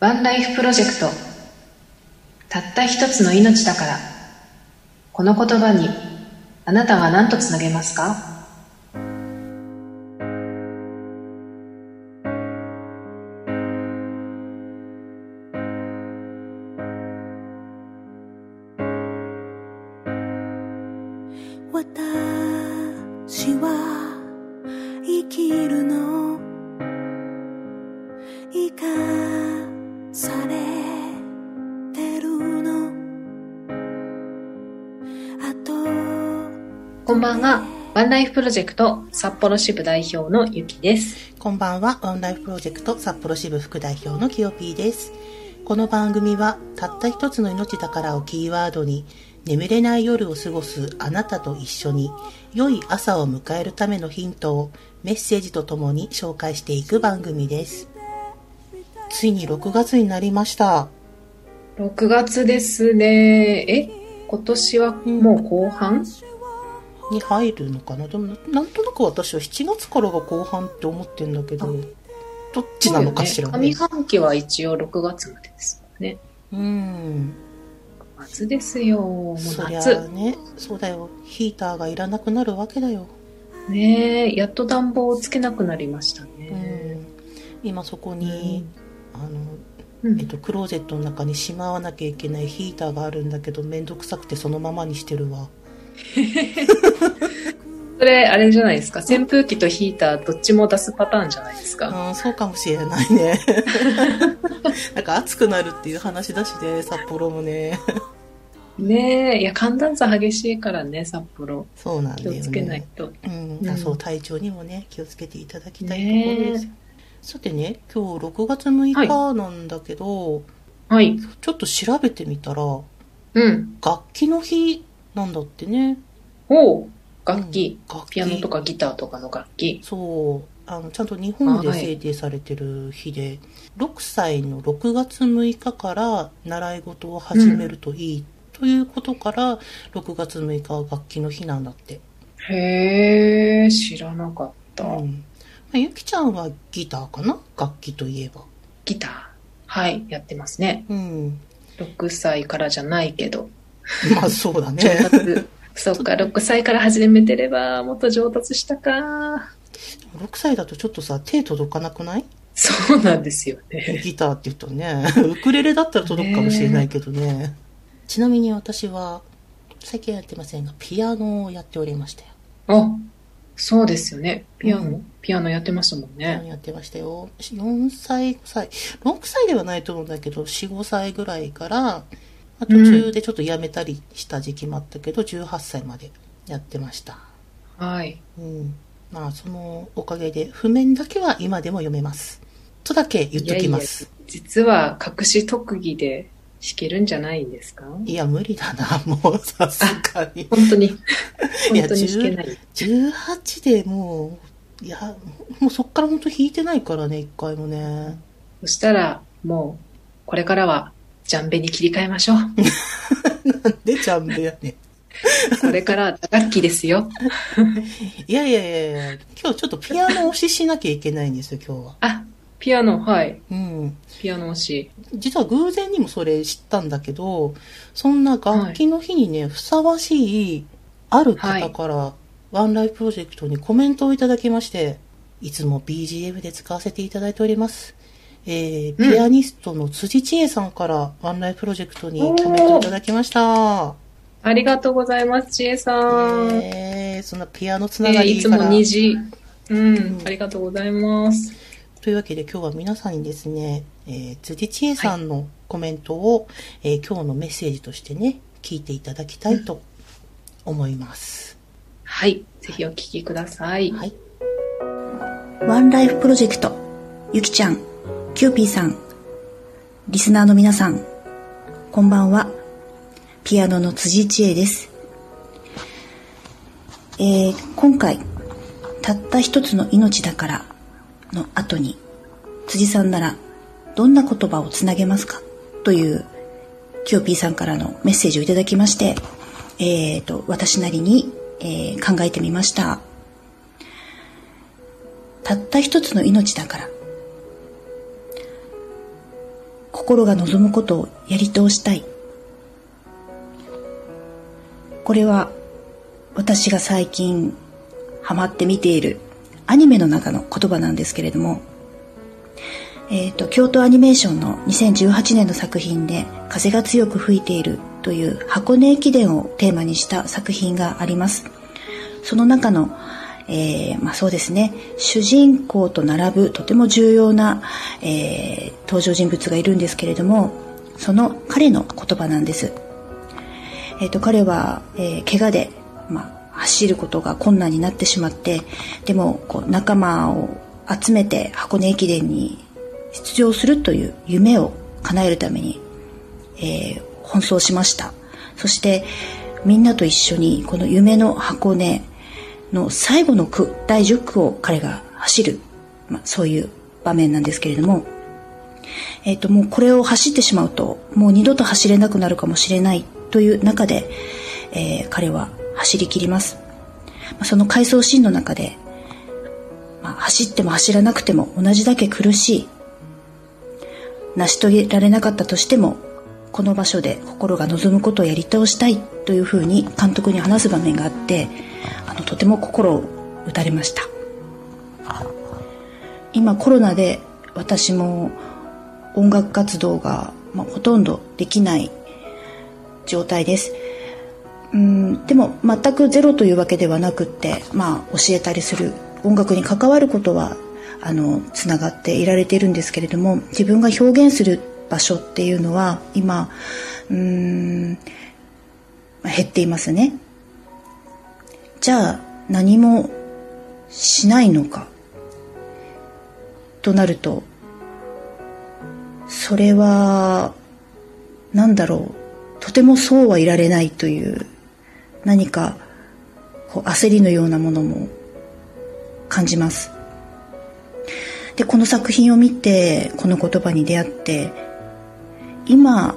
ワンライフプロジェクト。たった一つの命だから。この言葉にあなたは何とつなげますか？こんばんはワンライフプロジェクト札幌支部代表のゆきですこんばんは、ワンライフプロジェクト札幌支部副代表のきよぴーです。この番組は、たった一つの命だからをキーワードに、眠れない夜を過ごすあなたと一緒に、良い朝を迎えるためのヒントをメッセージとともに紹介していく番組です。ついに6月になりました。6月ですねえ今年はもう後半、に入るのかな？でも、なんとなく私は7月からが後半って思ってんだけど、どっちなのかしらそうよね上半期は一応6月までですもんねうん。夏ですよもう夏ね、そうだよ。ヒーターがいらなくなるわけだよ。ねえやっと暖房をつけなくなりましたうね、ん。今そこに、あの、うんえっと、クローゼットの中にしまわなきゃいけないヒーターがあるんだけど、めんどくさくてそのままにしてるわ。それあれじゃないですか？扇風機とヒーターどっちも出すパターンじゃないですか、うん、そうかもしれないね。なんか暑くなるっていう話だしね、札幌もね。ねえいや寒暖差激しいからね札幌。そうなんだよね。気をつけないと、うん、うん。あそう体調にもね気をつけていただきたいところです、ねさてね今日6月6日なんだけど、はい。ちょっと調べてみたらうん。楽器の日なんだってね。おう楽器、うん楽器。ピアノとかギターとかの楽器。そう。あのちゃんと日本ではい制定されてる日で、6歳の6月6日から習い事を始めるといい、ということから6月6日は楽器の日なんだって。へえ知らなかった、うん。まあゆきちゃんはギターかな？楽器といえば。ギター。はいやってますね。うん。6歳からじゃないけど まあそうだね。上達。そっか6歳から始めてればもっと上達したか。6歳だとちょっとさ手届かなくない？そうなんですよね。ギターって言うとね。ウクレレだったら届くかもしれないけどね。ちなみに私は最近やってませんがピアノをやっておりましたよ。あそうですよね。ピアノ、うん。ピアノやってましたもんピアノねやってましたよ。4歳5歳6歳ではないと思うんだけど45歳ぐらいから、まあ途中でちょっとやめたりした時期もあったけど、18歳までやってました。はい。うん。まあそのおかげで譜面だけは今でも読めます。とだけ言っときます。いやいや実は隠し特技で弾けるんじゃないんですか？いや、無理だな、もう、さすがに。本当に。いや本当に弾けない。18でもう、いや、もうそっから本当弾いてないからね、一回もね。そしたらもうこれからはジャンベに切り替えましょう で、ジャンベやね。これから打楽器ですよ いやいやいやいや、今日ちょっとピアノ押ししなきゃいけないんですよ、今日は。あピアノはいうん。ピアノ推し実は偶然にもそれ知ったんだけど、そんな楽器の日にね、ふさわしい、ある方から、ワンライフプロジェクトにコメントをいただきまして、いつも BGM で使わせていただいております。えー、うん。ピアニストの辻千恵さんからワンライフプロジェクトにコメントをいただきました。ありがとうございますちえさん、えー、そんなピアノつえながーいつもりから。2時うん、うん。ありがとうございます。というわけで今日は皆さんにですね、えー、辻千絵さんのコメントを、えー今日のメッセージとしてね、聞いていただきたいと思います。はいぜひお聞きください。はい。ワンライフプロジェクト、ゆきちゃん、キューピーさん、リスナーの皆さん、こんばんは。ピアノの辻千絵です。えー今回、たった一つの命だからの後に、辻さんならどんな言葉をつなげますか？という、キューピーさんからのメッセージをいただきまして、えーと、私なりに、えー考えてみました。たった一つの命だから。心が望むことをやり通したいこれは私が最近ハマって見ているアニメの中の言葉なんですけれども、えっ、ー、と、京都アニメーションの2018年の作品で風が強く吹いているという箱根駅伝をテーマにした作品があります。その中のえー、まあそうですね、主人公と並ぶとても重要な、えー、登場人物がいるんですけれども、その彼の言葉なんです。えっ、ー、と、彼は、えー、怪我で、まあ、走ることが困難になってしまって、でも、こう、仲間を集めて箱根駅伝に出場するという夢を叶えるために、えー、奔走しました。そして、みんなと一緒にこの夢の箱根の最後の区、第10区を彼が走る、まあ、そういう場面なんですけれども、えっ、ー、と、もうこれを走ってしまうと、もう二度と走れなくなるかもしれないという中で、えー、彼は走り切ります。まあ、その回想シーンの中で、まあ、走っても走らなくても同じだけ苦しい。成し遂げられなかったとしても、この場所で心が望むことをやり通したいというふうに監督に話す場面があって、あのとても心を打たれました。今コロナで私も音楽活動が、まあ、ほとんどできない状態です。うんでも全くゼロというわけではなくって、まあ、教えたりする音楽に関わることはあのつながっていられているんですけれども自分が表現する場所っていうのは今うん減っていますね。じゃあ何もしないのか？となるとそれは何だろう。とてもそうはいられないという何かこう焦りのようなものも感じます。でこの作品を見てこの言葉に出会って今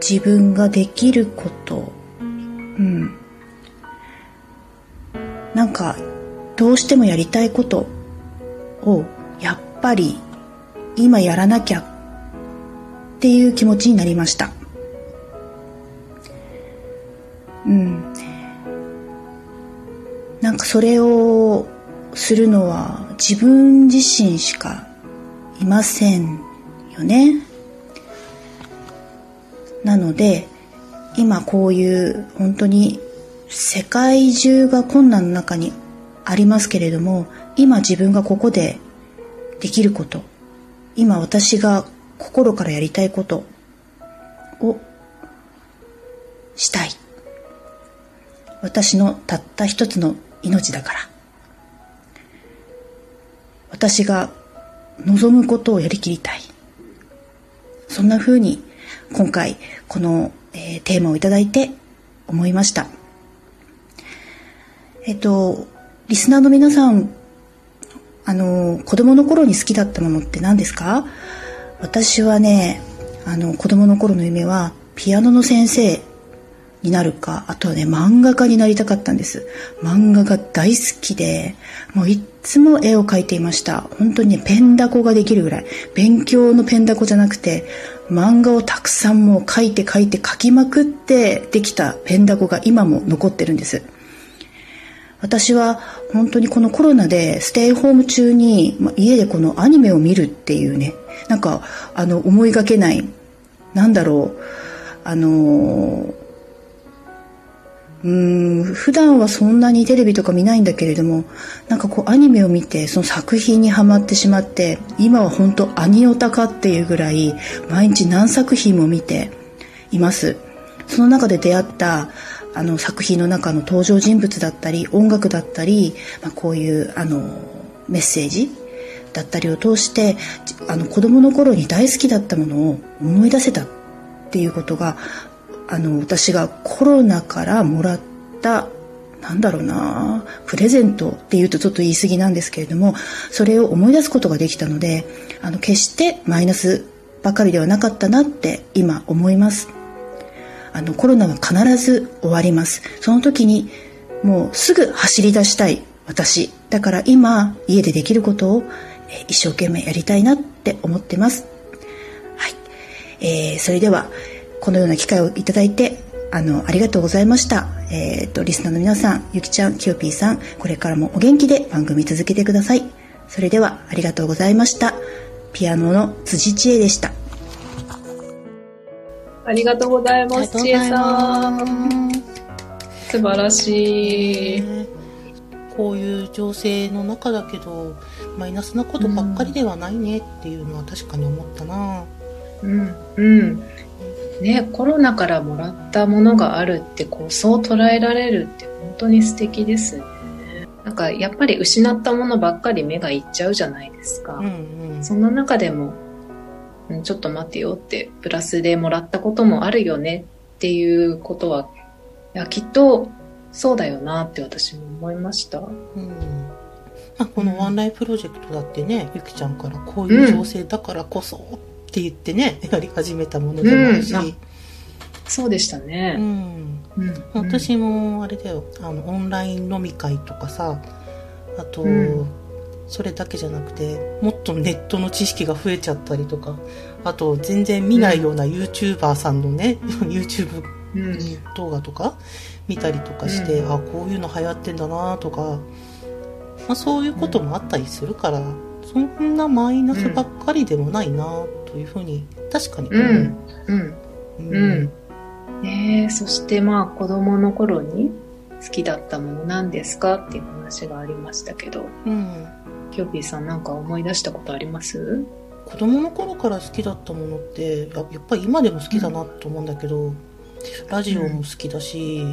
自分ができることうん。なんかどうしてもやりたいことをやっぱり今やらなきゃっていう気持ちになりました。うん。なんかそれをするのは自分自身しかいませんよね。なので今こういう本当に世界中が困難の中にありますけれども今自分がここでできること今私が心からやりたいことをしたい。私のたった一つの命だから。私が望むことをやりきりたい。そんな風に今回この、テーマをいただいて思いました。えっと、リスナーの皆さん、あの、子供の頃に好きだったものって何ですか？私はね、あの、子供の頃の夢は、ピアノの先生になるか、あとはね、漫画家になりたかったんです。漫画が大好きで、もういつも絵を描いていました。本当にね、ペンダコができるぐらい。勉強のペンダコじゃなくて、漫画をたくさんもう描いて描いて描きまくってできたペンダコが今も残ってるんです。私は本当にこのコロナでステイホーム中に、ま家でこのアニメを見るっていうねなんかあの思いがけないなんだろうあのうん普段はそんなにテレビとか見ないんだけれどもなんかこうアニメを見てその作品にはまってしまって今は本当アニオタかっていうぐらい毎日何作品も見ています。その中で出会ったあの作品の中の登場人物だったり音楽だったり、まあ、こういうあのメッセージだったりを通してあの子供の頃に大好きだったものを思い出せたっていうことがあの私がコロナからもらったなんだろうなプレゼントっていうとちょっと言い過ぎなんですけれどもそれを思い出すことができたのであの決してマイナスばかりではなかったなって今思います。あのコロナは必ず終わります。その時にもうすぐ走り出したい。私。だから今家でできることを一生懸命やりたいなって思ってます。はい、えーそれではこのような機会をいただいてあのありがとうございました。えっ、とリスナーの皆さんゆきちゃんきよぴーさんこれからもお元気で番組続けてください。それではありがとうございました。ピアノの辻千恵でした。ありがとうございます、ちえさん。す。素晴らしい。ねこういう情勢の中だけど、マイナスなことばっかりではないねっていうのは確かに思ったな。うん、うん。ね、コロナからもらったものがあるって、こう、そう捉えられるって本当に素敵ですね。なんか、やっぱり失ったものばっかり目がいっちゃうじゃないですか。うんうん。そんな中でも、うんちょっと待ってよって、プラスでもらったこともあるよねっていうことは、いや、きっとそうだよなって私も思いました。うん。まあ、このワンライフプロジェクトだってね、ゆきちゃんからこういう情勢だからこそって言ってね、やり始めたものでもあるし、うん。あそうでしたうね。ん。うん。私もあれだよ。あのオンライン飲み会とかさあと、うんそれだけじゃなくてもっとネットの知識が増えちゃったりとかあと全然見ないような YouTuber さんのね、YouTube うん、動画とか見たりとかして、うん。あこういうの流行ってんだなとか、まあ、そういうこともあったりするから、そんなマイナスばっかりでもないなというふうに確かに思う。うん。うん。ねえ、そしてまあ子供の頃に好きだったものなんですかっていう話がありましたけど、うんキョピーさんなんか思い出したことあります？子供の頃から好きだったものってややっぱり今でも好きだなと思うんだけど、ラジオも好きだし、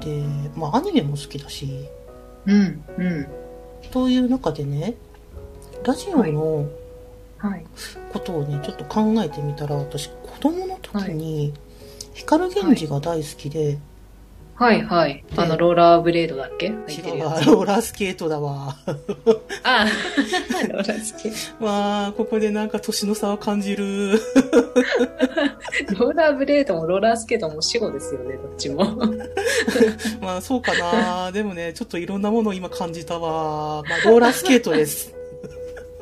で、まあ、アニメも好きだしうん、うん。という中でねラジオのはい。ことをねちょっと考えてみたら私子供の時に光源氏が大好きで、はい、はい。あの、ローラーブレードだっけ？違う。わローラースケートだわ。ああ、ローラースケーわあここでなんか年の差を感じる。ト。ローラーブレードもローラースケートも死後ですよね、どっちも。まあそうかな。でもねちょっといろんなものを今感じたわ、まあ、ローラースケートです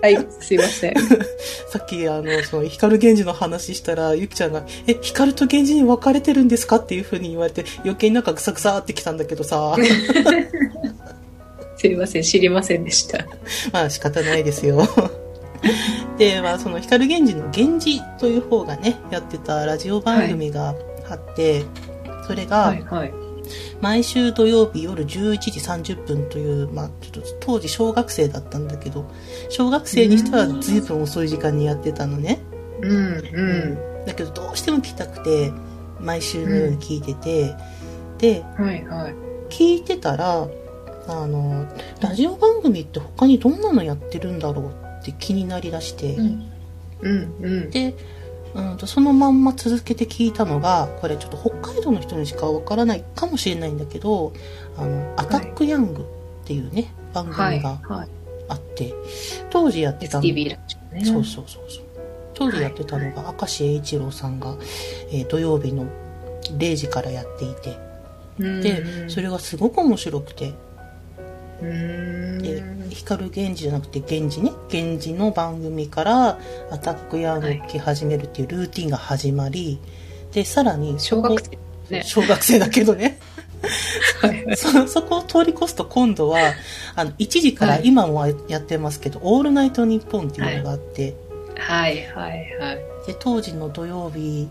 はい、すいません。さっき、あの、その、光源氏の話したら、ゆきちゃんが、え、光と源氏に分かれてるんですかっていうふうに言われて、余計になんかぐさぐさってきたんだけどさ、すいません、知りませんでした。まあ仕方ないですよ。で、まあその光源氏の源氏という方がね、やってたラジオ番組があって、それが、はい、はい。毎週土曜日夜11時30分という、まあ、ちょっと当時小学生だったんだけど、小学生にしては随分遅い時間にやってたのね。うん、うん。だけどどうしても聞きたくて、毎週のように聞いてて、で、はい、はい。聞いてたら、あの、ラジオ番組って他にどんなのやってるんだろうって気になりだして、うん、うん、うん。で、うんと、そのまんま続けて聞いたのが、これちょっと北海道の人にしかわからないかもしれないんだけど、あの、アタックヤングっていうね、番はい、組がはい。あって、当時やってたのね。そうそうそうそう。当時やってたのが、明石栄一郎さんが、えー土曜日の0時からやっていて、うんで、それがすごく面白くて、で、光源氏じゃなくて源氏ね、源氏の番組からアタックヤングを始めるっていうルーティンが始まり、で、さらに、小学生ね。小学生だけどね。はい。は いそ、そこを通り越すと今度は、あの、1時からはい。今もやってますけど、オールナイトニッポンっていうのがあって、はい。はい。はい。で当時の土曜日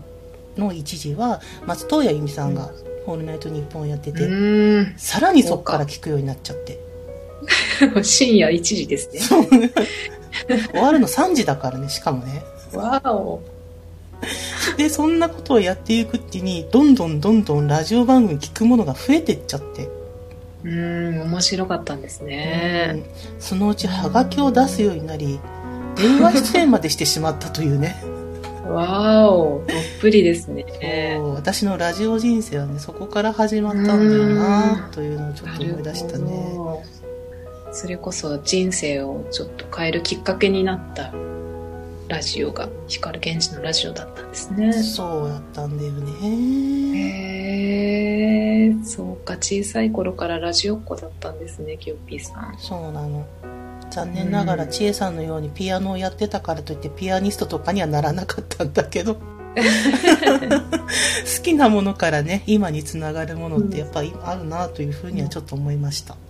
の1時は松任谷由実さんが「オールナイトニッポン」やってうて、ーん。さらにそこから聞くようになっちゃって 深夜1時ですね。終わるの3時だからねしかもねわお。でそんなことをやっていくうちにどんどんどんどんラジオ番組聞くものが増えてっちゃって、うーん、面白かったんですね。うんそのうちハガキを出すようになり電話出演までしてしまったというねわお。どっぷりですね。そう私のラジオ人生はねそこから始まったんだよなというのをちょっと思い出したねそれこそ人生をちょっと変えるきっかけになったラジオが光源氏のラジオだったんですね。そうやったんだよねへえ、そうか、小さい頃からラジオっ子だったんですね、キヨピーさん。そうなの残念ながらうん千恵さんのようにピアノをやってたからといってピアニストとかにはならなかったんだけど 好きなものからね、今につながるものってやっぱりあるなというふうにはちょっと思いました。なん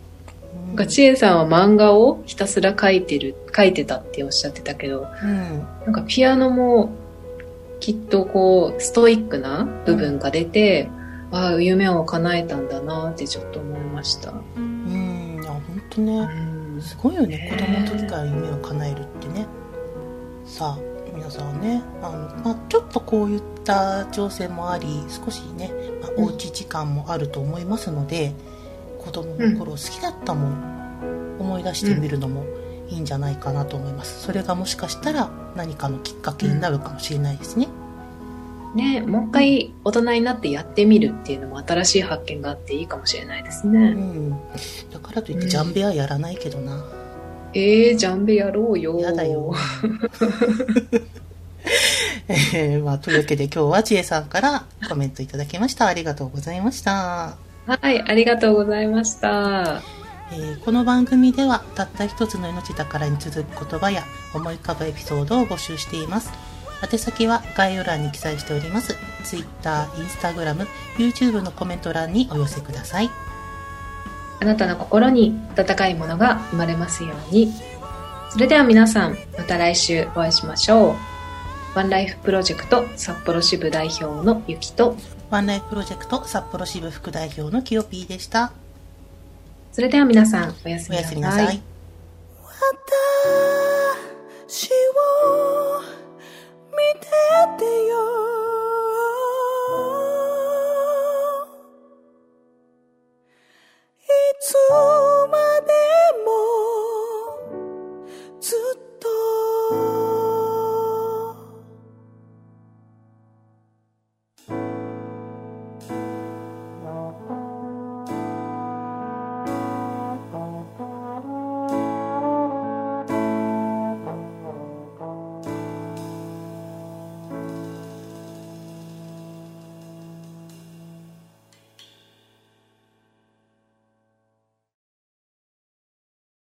か千恵さんは漫画をひたすら描いてる、描いてたっておっしゃってたけど、うん。なんかピアノもきっとこうストイックな部分が出て、ああ、夢を叶えたんだなってちょっと思いました。うん。いや、本当うね。んすごいよねね子供の時から夢を叶えるってねさあ皆さんねあの、まあ、ちょっとこういった挑戦もあり少しね、まあ、うんおうち時間もあると思いますので、子供の頃好きだったもん思い出してみるのもいいんじゃないかなと思います、それがもしかしたら何かのきっかけになるかもしれないですね、ねもう一回大人になってやってみるっていうのも新しい発見があっていいかもしれないですうね。ん、だからといってジャンベはやらないけどな、えー、ジャンベやろうよ。やだよ。えーまあ、というわけで今日はちえさんからコメントいただきました。ありがとうございました。はい、ありがとうございました。えーこの番組ではたった一つの命だからに続く言葉や思い浮かぶエピソードを募集しています。宛先は概要欄に記載しております。Twitter、Instagram、YouTube のコメント欄にお寄せください。あなたの心に温かいものが生まれますように。それでは皆さん、また来週お会いしましょう。ワンライフプロジェクト札幌支部代表のゆきと、ワンライフプロジェクト札幌支部副代表のキヨピーでした。それでは皆さん、おやすみなさい。なさい私を見ててよ